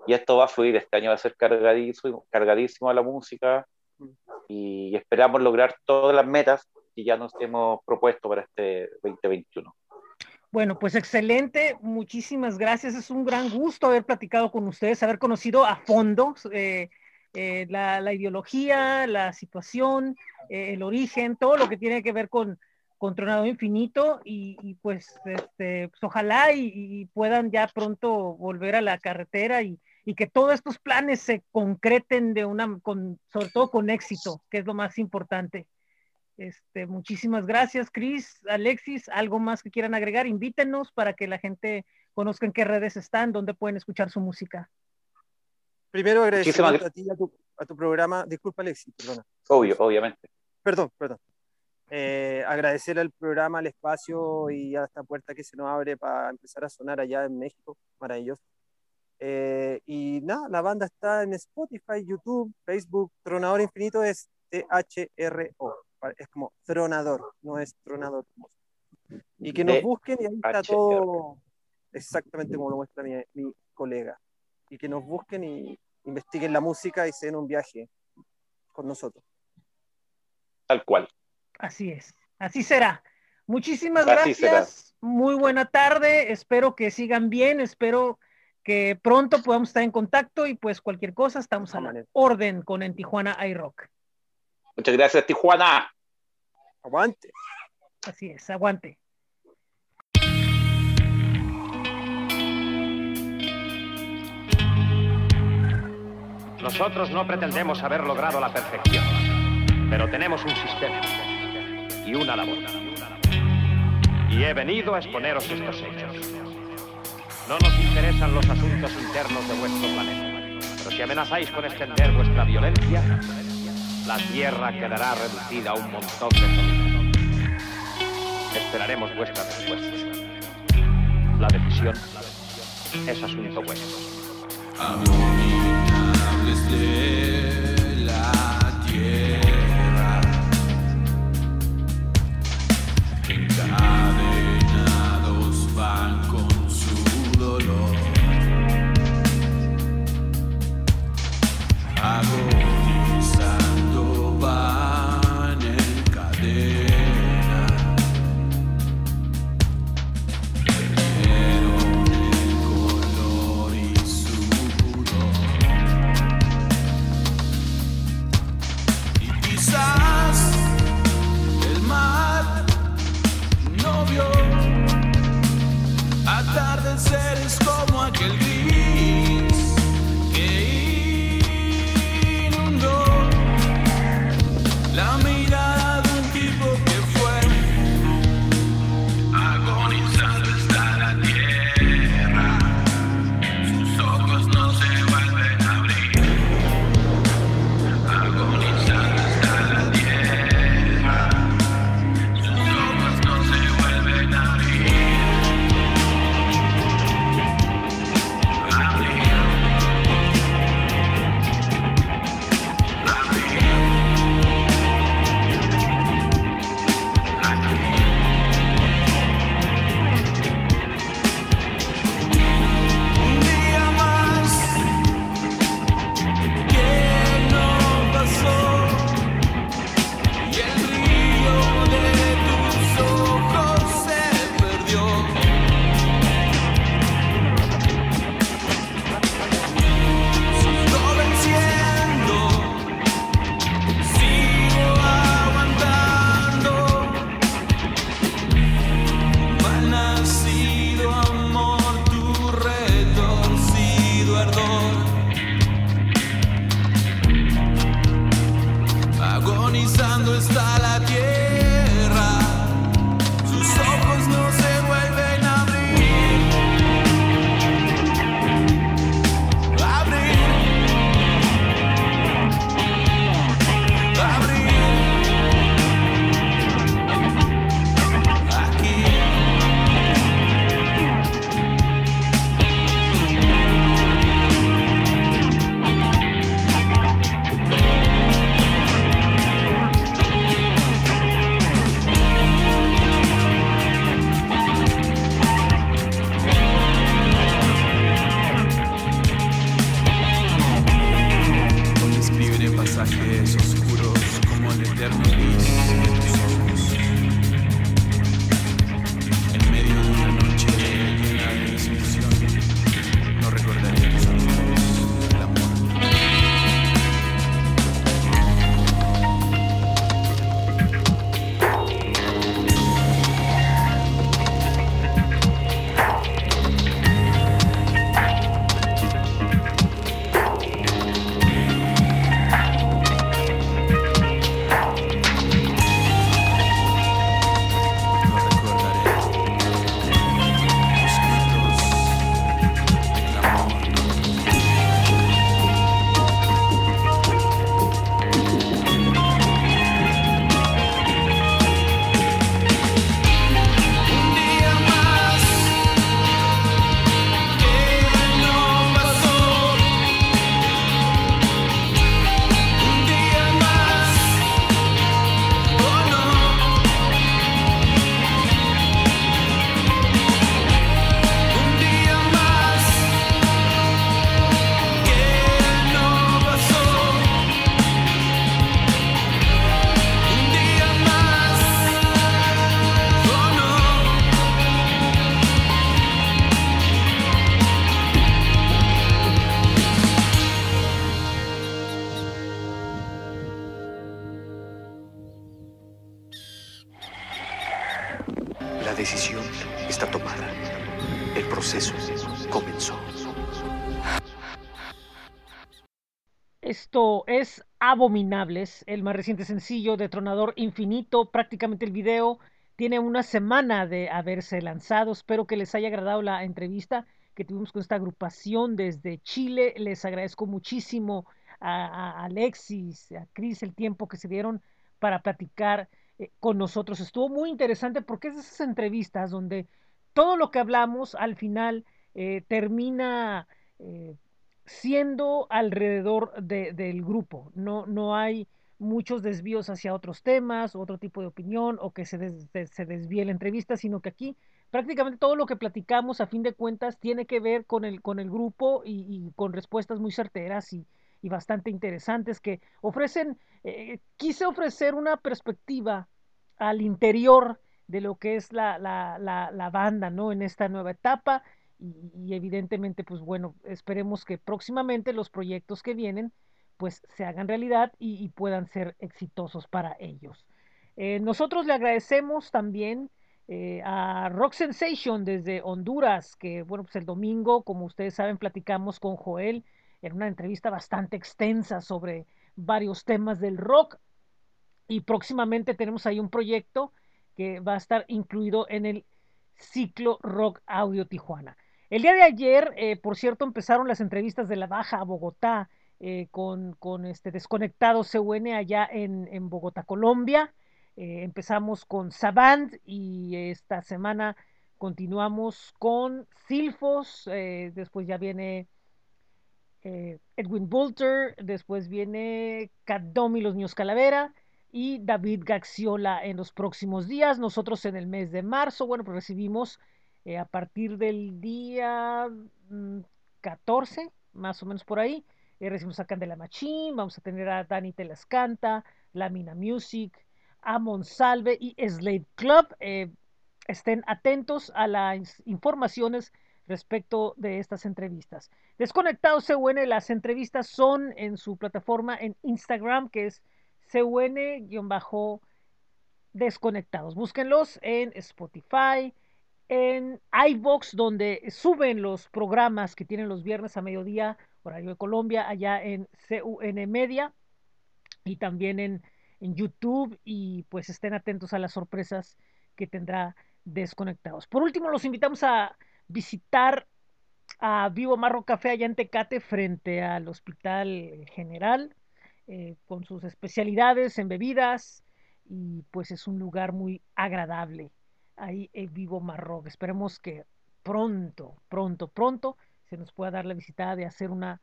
y esto va a fluir, este año va a ser cargadísimo, cargadísimo a la música y esperamos lograr todas las metas que ya nos hemos propuesto para este 2021. Bueno, pues excelente, muchísimas gracias, es un gran gusto haber platicado con ustedes, haber conocido a fondo eh, eh, la, ideología, la situación, eh, el origen, todo lo que tiene que ver con, con Tronado Infinito y, pues, este, pues, ojalá y, puedan ya pronto volver a la carretera y, y que todos estos planes se concreten de una, con, sobre todo con éxito, que es lo más importante. Este, muchísimas gracias, Chris, Alexis. ¿Algo más que quieran agregar? Invítenos para que la gente conozca en qué redes están, dónde pueden escuchar su música. Primero agradecer a ti a tu, a tu programa. Disculpa, Alexis, perdona. Obvio, obviamente. Perdón, perdón. Eh, agradecer al programa, al espacio y a esta puerta que se nos abre para empezar a sonar allá en México. Maravilloso. Eh, y nada, la banda está en Spotify, YouTube, Facebook. Tronador Infinito es T-H-R-O. Es como tronador, no es tronador. Y que nos busquen y ahí está todo exactamente como lo muestra mi, mi colega. Y que nos busquen y investiguen la música y se den un viaje con nosotros. Tal cual. Así es, así será. Muchísimas gracias. Muy buena tarde. Espero que sigan bien. Espero que pronto podamos estar en contacto y pues cualquier cosa estamos a la orden con en Tijuana iRock. Muchas gracias, Tijuana. Aguante. Así es, aguante. Nosotros no pretendemos haber logrado la perfección, pero tenemos un sistema y una labor. Y he venido a exponeros estos hechos. No nos interesan los asuntos internos de vuestro planeta. Pero si amenazáis con extender vuestra violencia, la Tierra quedará reducida a un montón de cenizas. Esperaremos vuestra respuesta. La decisión es asunto vuestro. That is. Decisión está tomada. El proceso comenzó. Esto es Abominables, el más reciente sencillo de Tronador Infinito. Prácticamente el video tiene una semana de haberse lanzado. Espero que les haya agradado la entrevista que tuvimos con esta agrupación desde Chile. Les agradezco muchísimo a, Alexis, a Cris, el tiempo que se dieron para platicar eh, con nosotros. Estuvo muy interesante porque es de esas entrevistas donde todo lo que hablamos al final eh, termina eh, siendo alrededor del grupo. No, no hay muchos desvíos hacia otros temas, otro tipo de opinión o que se, se desvíe la entrevista, sino que aquí prácticamente todo lo que platicamos a fin de cuentas tiene que ver con el, con el grupo y, con respuestas muy certeras y, y bastante interesantes que ofrecen, eh, quise ofrecer una perspectiva al interior de lo que es la, la, la, banda, ¿no? En esta nueva etapa y, evidentemente, pues bueno, esperemos que próximamente los proyectos que vienen, pues se hagan realidad y, puedan ser exitosos para ellos. Eh, nosotros le agradecemos también eh, a Rock Sensation desde Honduras, que bueno, pues el domingo, como ustedes saben, platicamos con Joel en una entrevista bastante extensa sobre varios temas del rock. Y próximamente tenemos ahí un proyecto que va a estar incluido en el ciclo Rock Audio Tijuana. El día de ayer, eh, por cierto, empezaron las entrevistas de la Baja a Bogotá eh, con, con, este Desconectado CUN allá en, en Bogotá, Colombia. Eh, empezamos con Savant y esta semana continuamos con Silfos. después ya viene eh, Edwin Bulter, después viene Domi los Niños Calavera y David Gaxiola en los próximos días. Nosotros en el mes de marzo, bueno, pues recibimos eh, a partir del día 14, mm, más o menos por ahí, eh, recibimos a Candela Machín, vamos a tener a Dani Telascanta, Lamina Music, a Monsalve y Slade Club. estén atentos a las informaciones respecto de estas entrevistas. Desconectados CUN, las entrevistas son en su plataforma en Instagram, que es CUN-desconectados. Búsquenlos en Spotify, en iBox, donde suben los programas que tienen los viernes a mediodía, horario de Colombia, allá en CUN Media, y también en, en YouTube, y pues estén atentos a las sorpresas que tendrá Desconectados. Por último, los invitamos a visitar a Vivo Marro Café allá en Tecate frente al Hospital General eh, con sus especialidades en bebidas y pues es un lugar muy agradable ahí en Vivo Marro. Esperemos que pronto, pronto, pronto se nos pueda dar la visita de hacer una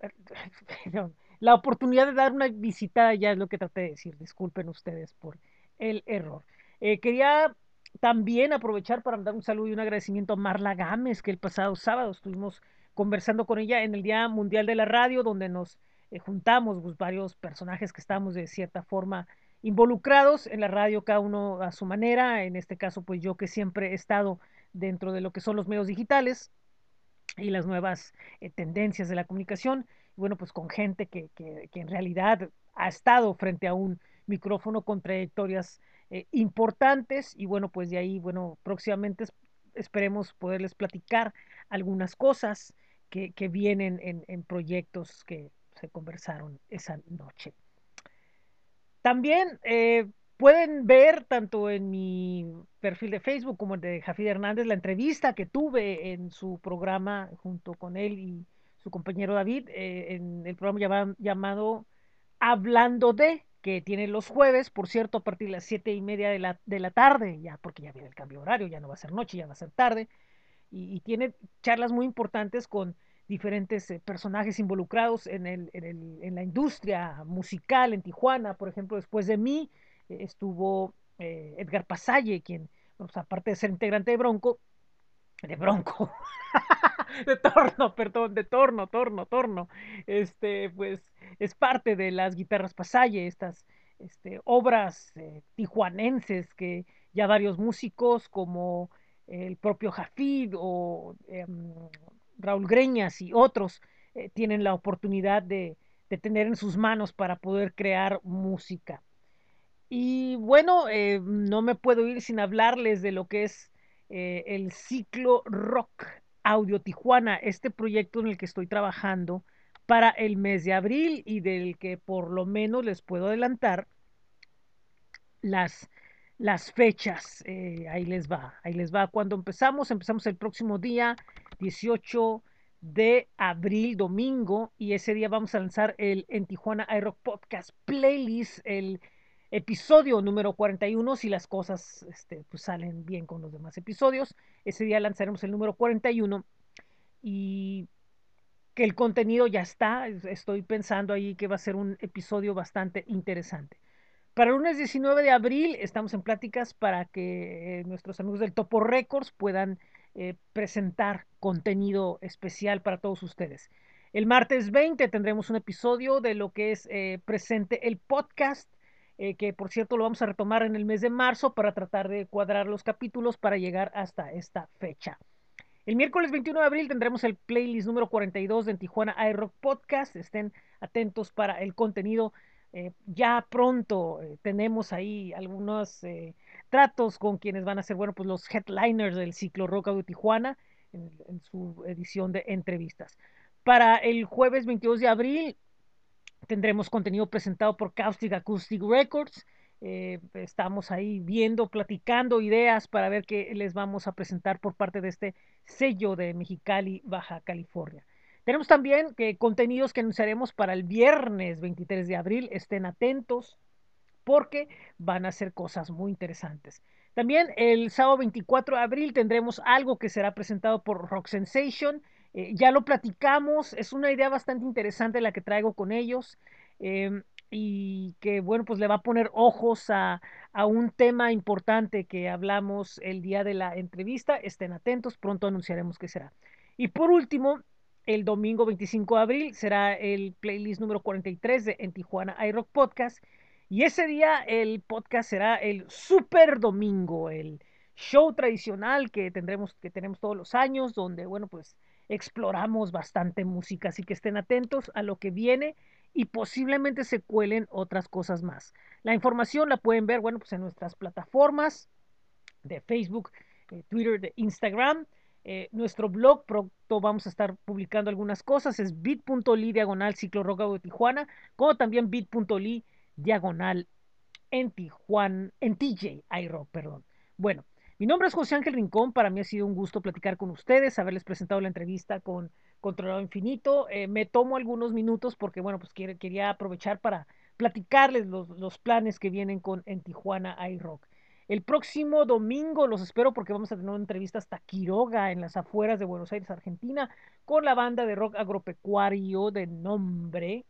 la oportunidad de dar una visita ya es lo que traté de decir. Disculpen ustedes por el error. Eh, quería también aprovechar para dar un saludo y un agradecimiento a Marla Gámez, que el pasado sábado estuvimos conversando con ella en el Día Mundial de la Radio, donde nos eh, juntamos pues, varios personajes que estamos de cierta forma involucrados en la radio, cada uno a su manera. En este caso, pues yo que siempre he estado dentro de lo que son los medios digitales y las nuevas eh, tendencias de la comunicación. Y bueno, pues con gente que, que, que en realidad ha estado frente a un micrófono con trayectorias eh, importantes y bueno, pues de ahí, bueno, próximamente esperemos poderles platicar algunas cosas que, vienen en, en, proyectos que se conversaron esa noche. También eh, pueden ver tanto en mi perfil de Facebook como el de Jafid Hernández la entrevista que tuve en su programa junto con él y su compañero David eh, en el programa llamado Hablando de, que tiene los jueves, por cierto, a partir de las siete y media de la, de la tarde, ya porque ya viene el cambio de horario, ya no va a ser noche, ya va a ser tarde, y, tiene charlas muy importantes con diferentes eh, personajes involucrados en, el, en, el, en, la industria musical en Tijuana, por ejemplo, después de mí eh, estuvo eh, Edgar Pasalle, quien, pues, aparte de ser integrante de Bronco, de Bronco, de Torno, perdón, de Torno, Torno, Torno, este, pues es parte de las guitarras Pasalle, estas este, obras eh, tijuanenses que ya varios músicos como el propio Jafid o em, Raúl Greñas y otros eh, tienen la oportunidad de, de tener en sus manos para poder crear música. Y bueno, eh, no me puedo ir sin hablarles de lo que es eh, el ciclo Rock Audio Tijuana, este proyecto en el que estoy trabajando para el mes de abril y del que por lo menos les puedo adelantar las, las fechas. Eh, ahí les va, ahí les va. Cuando empezamos, empezamos el próximo día 18 de abril, domingo, y ese día vamos a lanzar el en Tijuana iRock Podcast Playlist, el episodio número 41, si las cosas este, pues salen bien con los demás episodios. Ese día lanzaremos el número 41 y que el contenido ya está. Estoy pensando ahí que va a ser un episodio bastante interesante. Para el lunes 19 de abril estamos en pláticas para que eh, nuestros amigos del Topo Records puedan eh, presentar contenido especial para todos ustedes. El martes 20 tendremos un episodio de lo que es eh, presente el podcast, eh, que por cierto lo vamos a retomar en el mes de marzo para tratar de cuadrar los capítulos para llegar hasta esta fecha. El miércoles 21 de abril tendremos el playlist número 42 de Tijuana iRock Podcast. Estén atentos para el contenido. ya pronto tenemos ahí algunos tratos con quienes van a ser, bueno, pues los headliners del ciclo Rock de Tijuana en, su edición de entrevistas. Para el jueves 22 de abril tendremos contenido presentado por Caustic Acoustic Records. Eh, estamos ahí viendo, platicando ideas para ver qué les vamos a presentar por parte de este sello de Mexicali, Baja California. Tenemos también contenidos que anunciaremos para el viernes 23 de abril. Estén atentos porque van a ser cosas muy interesantes. También el sábado 24 de abril tendremos algo que será presentado por Rock Sensation. Eh, ya lo platicamos, es una idea bastante interesante la que traigo con ellos em, y que bueno, pues le va a poner ojos a, a, un tema importante que hablamos el día de la entrevista. Estén atentos, pronto anunciaremos qué será. Y por último, el domingo 25 de abril será el playlist número 43 de En Tijuana iRock Podcast y ese día el podcast será el Super Domingo, el show tradicional que tendremos, que tenemos todos los años, donde, bueno, pues exploramos bastante música, así que estén atentos a lo que viene y posiblemente se cuelen otras cosas más. La información la pueden ver, bueno, pues en nuestras plataformas de Facebook, eh, Twitter, de Instagram. Eh, nuestro blog pronto vamos a estar publicando algunas cosas, es bit.ly diagonal ciclo de Tijuana, como también bit.ly diagonal en Tijuana, en TJ iRock, perdón. Bueno, mi nombre es José Ángel Rincón, para mí ha sido un gusto platicar con ustedes, haberles presentado la entrevista con Controlado Infinito. Eh, me tomo algunos minutos porque, bueno, pues quería aprovechar para platicarles los, planes que vienen con en Tijuana iRock. El próximo domingo los espero porque vamos a tener una entrevista hasta Quiroga en las afueras de Buenos Aires, Argentina, con la banda de rock agropecuario de nombre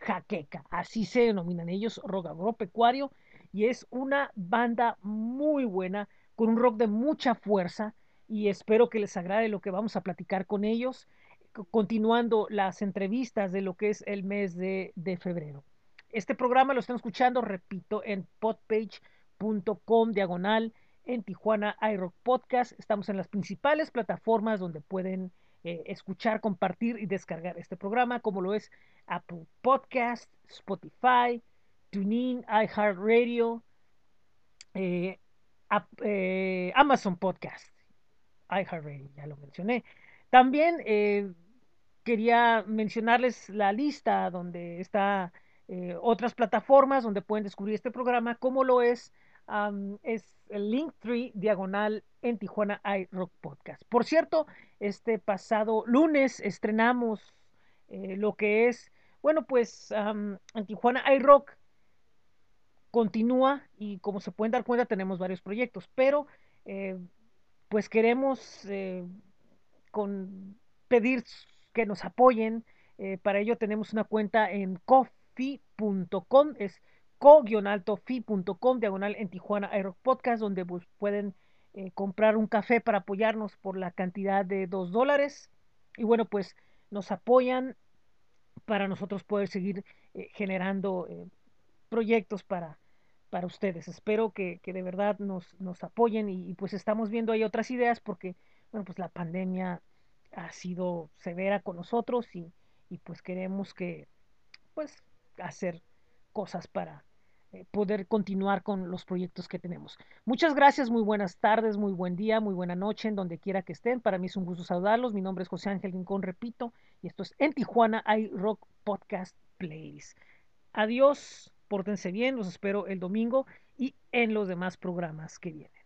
Jaqueca, así se denominan ellos, rock agropecuario, y es una banda muy buena, con un rock de mucha fuerza, y espero que les agrade lo que vamos a platicar con ellos, continuando las entrevistas de lo que es el mes de, de febrero. Este programa lo están escuchando, repito, en podpage.com diagonal en Tijuana iRock Podcast. Estamos en las principales plataformas donde pueden eh, escuchar, compartir y descargar este programa, como lo es Apple Podcast, Spotify, TuneIn, iHeartRadio, eh, eh, Amazon Podcast, iHeartRadio, ya lo mencioné. También quería mencionarles la lista donde está otras plataformas donde pueden descubrir este programa, como lo es es el Linktree diagonal en Tijuana iRock Podcast. Por cierto, este pasado lunes estrenamos eh, lo que es, bueno, pues en Tijuana iRock continúa y como se pueden dar cuenta tenemos varios proyectos, pero eh, pues queremos eh, con pedir que nos apoyen. para ello tenemos una cuenta en coffee.com, es co-altofi.com, diagonal en Tijuana Aero Podcast, donde pueden eh, comprar un café para apoyarnos por la cantidad de dos dólares. Y bueno, pues nos apoyan para nosotros poder seguir eh, generando eh, proyectos para, para ustedes. Espero que, que de verdad nos, nos apoyen y, pues estamos viendo ahí otras ideas porque, bueno, pues la pandemia ha sido severa con nosotros y, y pues queremos que, pues, hacer cosas para eh, poder continuar con los proyectos que tenemos. Muchas gracias, muy buenas tardes, muy buen día, muy buena noche, en donde quiera que estén. Para mí es un gusto saludarlos. Mi nombre es José Ángel Rincón, repito, y esto es En Tijuana hay Rock Podcast Plays Adiós. Pórtense bien, los espero el domingo y en los demás programas que vienen.